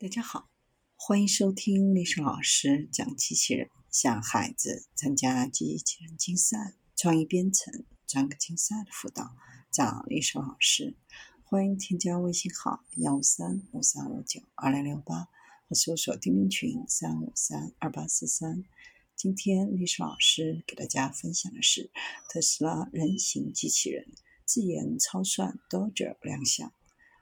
大家好，欢迎收听历史老师讲机器人，向孩子参加机器人竞赛、创意编程、专科竞赛的辅导，找历史老师。欢迎添加微信号幺五三五三五九二零六八，或搜索钉钉群三五三二八四三。今天历史老师给大家分享的是特斯拉人形机器人自研超算 Dojo 亮相。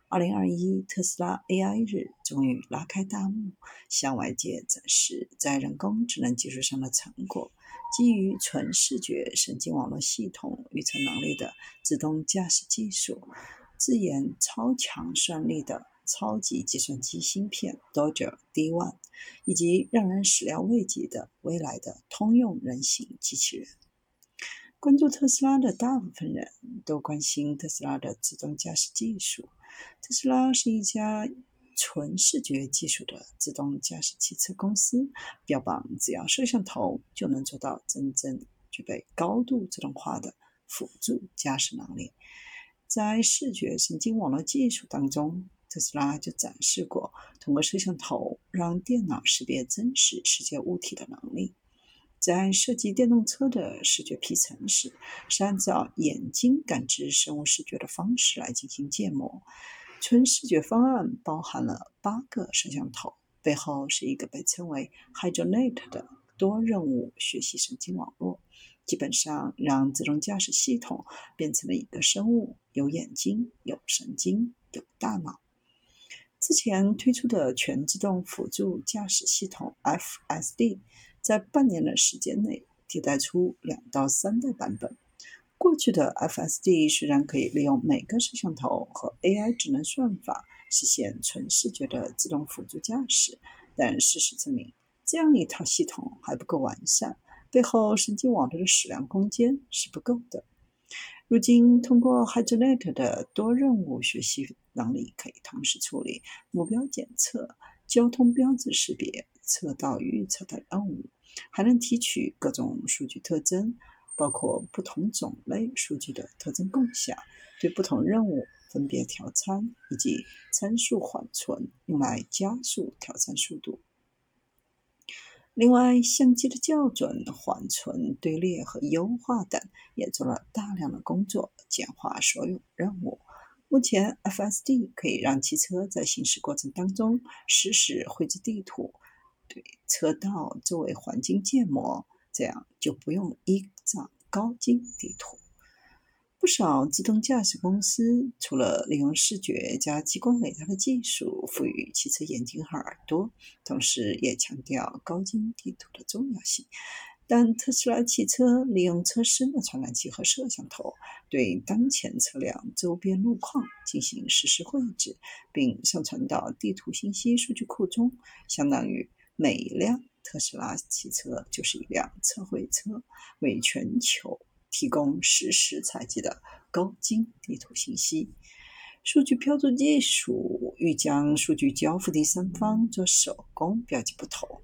二零二一特斯拉 AI 日终于拉开大幕，向外界展示在人工智能技术上的成果。基于纯视觉神经网络系统预测能力的自动驾驶技术，自研超强算力的超级计算机芯片 Dojo D1，以及让人始料未及的未来的通用人形机器人。关注特斯拉的大部分人都关心特斯拉的自动驾驶技术。特斯拉是一家纯视觉技术的自动驾驶汽车公司，标榜只要摄像头就能做到真正具备高度自动化的辅助驾驶能力。在视觉神经网络技术当中，特斯拉就展示过通过摄像头让电脑识别真实世界物体的能力。在设计电动车的视觉皮层时，是按照眼睛感知生物视觉的方式来进行建模。纯视觉方案包含了八个摄像头，背后是一个被称为 HydroNet 的多任务学习神经网络，基本上让自动驾驶系统变成了一个生物，有眼睛、有神经、有大脑。之前推出的全自动辅助驾驶系统 FSD。在半年的时间内替代出两到三代版本。过去的 FSD 虽然可以利用每个摄像头和 AI 智能算法实现纯视觉的自动辅助驾驶，但事实证明，这样一套系统还不够完善，背后神经网络的矢量空间是不够的。如今，通过 h y d r n e t 的多任务学习能力，可以同时处理目标检测、交通标志识别、车道预测的任务。还能提取各种数据特征，包括不同种类数据的特征共享，对不同任务分别调参，以及参数缓存，用来加速调参速度。另外，相机的校准、缓存、队列和优化等也做了大量的工作，简化所有任务。目前，FSD 可以让汽车在行驶过程当中实时绘制地图。对车道周围环境建模，这样就不用依仗高精地图。不少自动驾驶公司除了利用视觉加激光雷达的技术赋予汽车眼睛和耳朵，同时也强调高精地图的重要性。但特斯拉汽车利用车身的传感器和摄像头，对当前车辆周边路况进行实时绘制，并上传到地图信息数据库中，相当于。每辆特斯拉汽车就是一辆测绘车，为全球提供实时采集的高精地图信息。数据标注技术欲将数据交付第三方做手工标记不同。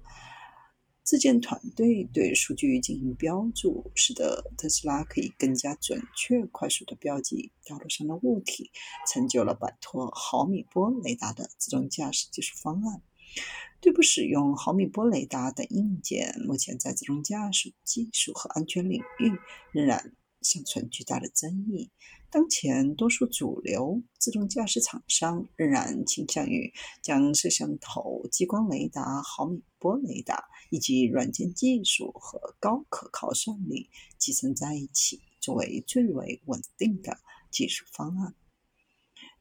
自建团队对数据进行标注，使得特斯拉可以更加准确、快速地标记道路上的物体，成就了摆脱毫米波雷达的自动驾驶技术方案。对不使用毫米波雷达等硬件，目前在自动驾驶技术和安全领域仍然尚存巨大的争议。当前，多数主流自动驾驶厂商仍然倾向于将摄像头、激光雷达、毫米波雷达以及软件技术和高可靠算力集成在一起，作为最为稳定的技术方案。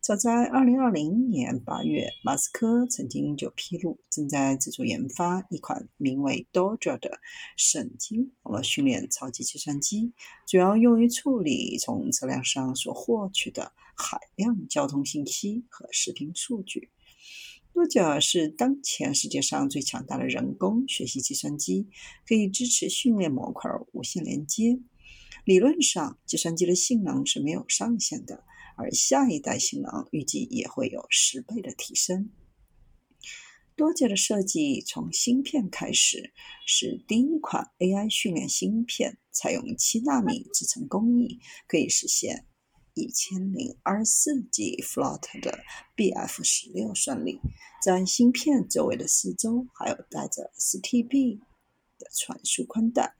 早在2020年8月，马斯克曾经就披露，正在自主研发一款名为 Dojo 的神经网络训练超级计算机，主要用于处理从车辆上所获取的海量交通信息和视频数据。Dojo 是当前世界上最强大的人工学习计算机，可以支持训练模块无线连接。理论上，计算机的性能是没有上限的。而下一代性能预计也会有十倍的提升。多杰的设计从芯片开始，是第一款 AI 训练芯片，采用七纳米制程工艺，可以实现一千零二十四 G float 的 BF 十六算力，在芯片周围的四周还有带着 STB 的传输宽带。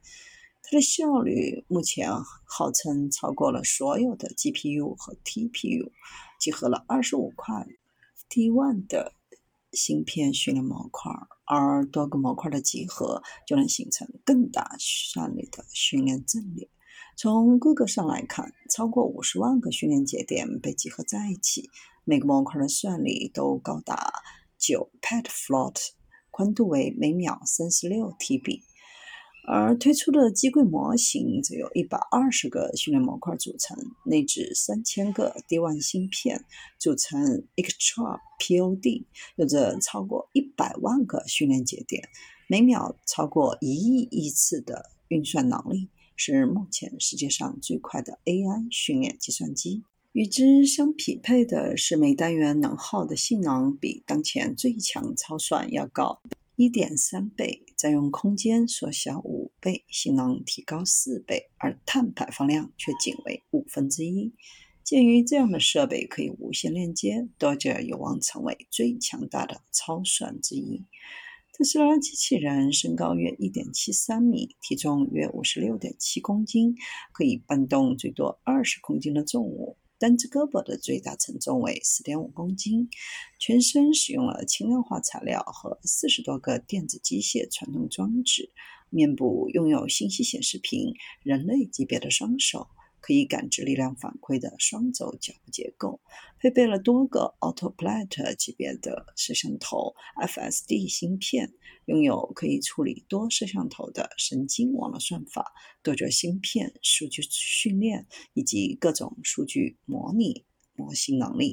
它的效率目前号称超过了所有的 GPU 和 TPU，集合了二十五块 T1 的芯片训练模块，而多个模块的集合就能形成更大算力的训练阵列。从规格上来看，超过五十万个训练节点被集合在一起，每个模块的算力都高达九 petaflop，宽度为每秒三十六 TB。而推出的机柜模型则由一百二十个训练模块组成，内置三千个 D1 芯片组成 Extra Pod，有着超过一百万个训练节点，每秒超过一亿亿次的运算能力，是目前世界上最快的 AI 训练计算机。与之相匹配的是，每单元能耗的性能比当前最强超算要高。一点三倍，占用空间缩小五倍，性能提高四倍，而碳排放量却仅为五分之一。鉴于这样的设备可以无线连接，多者有望成为最强大的超算之一。特斯拉机器人身高约一点七三米，体重约五十六点七公斤，可以搬动最多二十公斤的重物。单只胳膊的最大承重为四点五公斤，全身使用了轻量化材料和四十多个电子机械传动装置，面部拥有信息显示屏、人类级别的双手。可以感知力量反馈的双轴脚部结构，配备了多个 Autopilot 级别的摄像头、FSD 芯片，拥有可以处理多摄像头的神经网络算法、多角芯片数据训练以及各种数据模拟模型能力。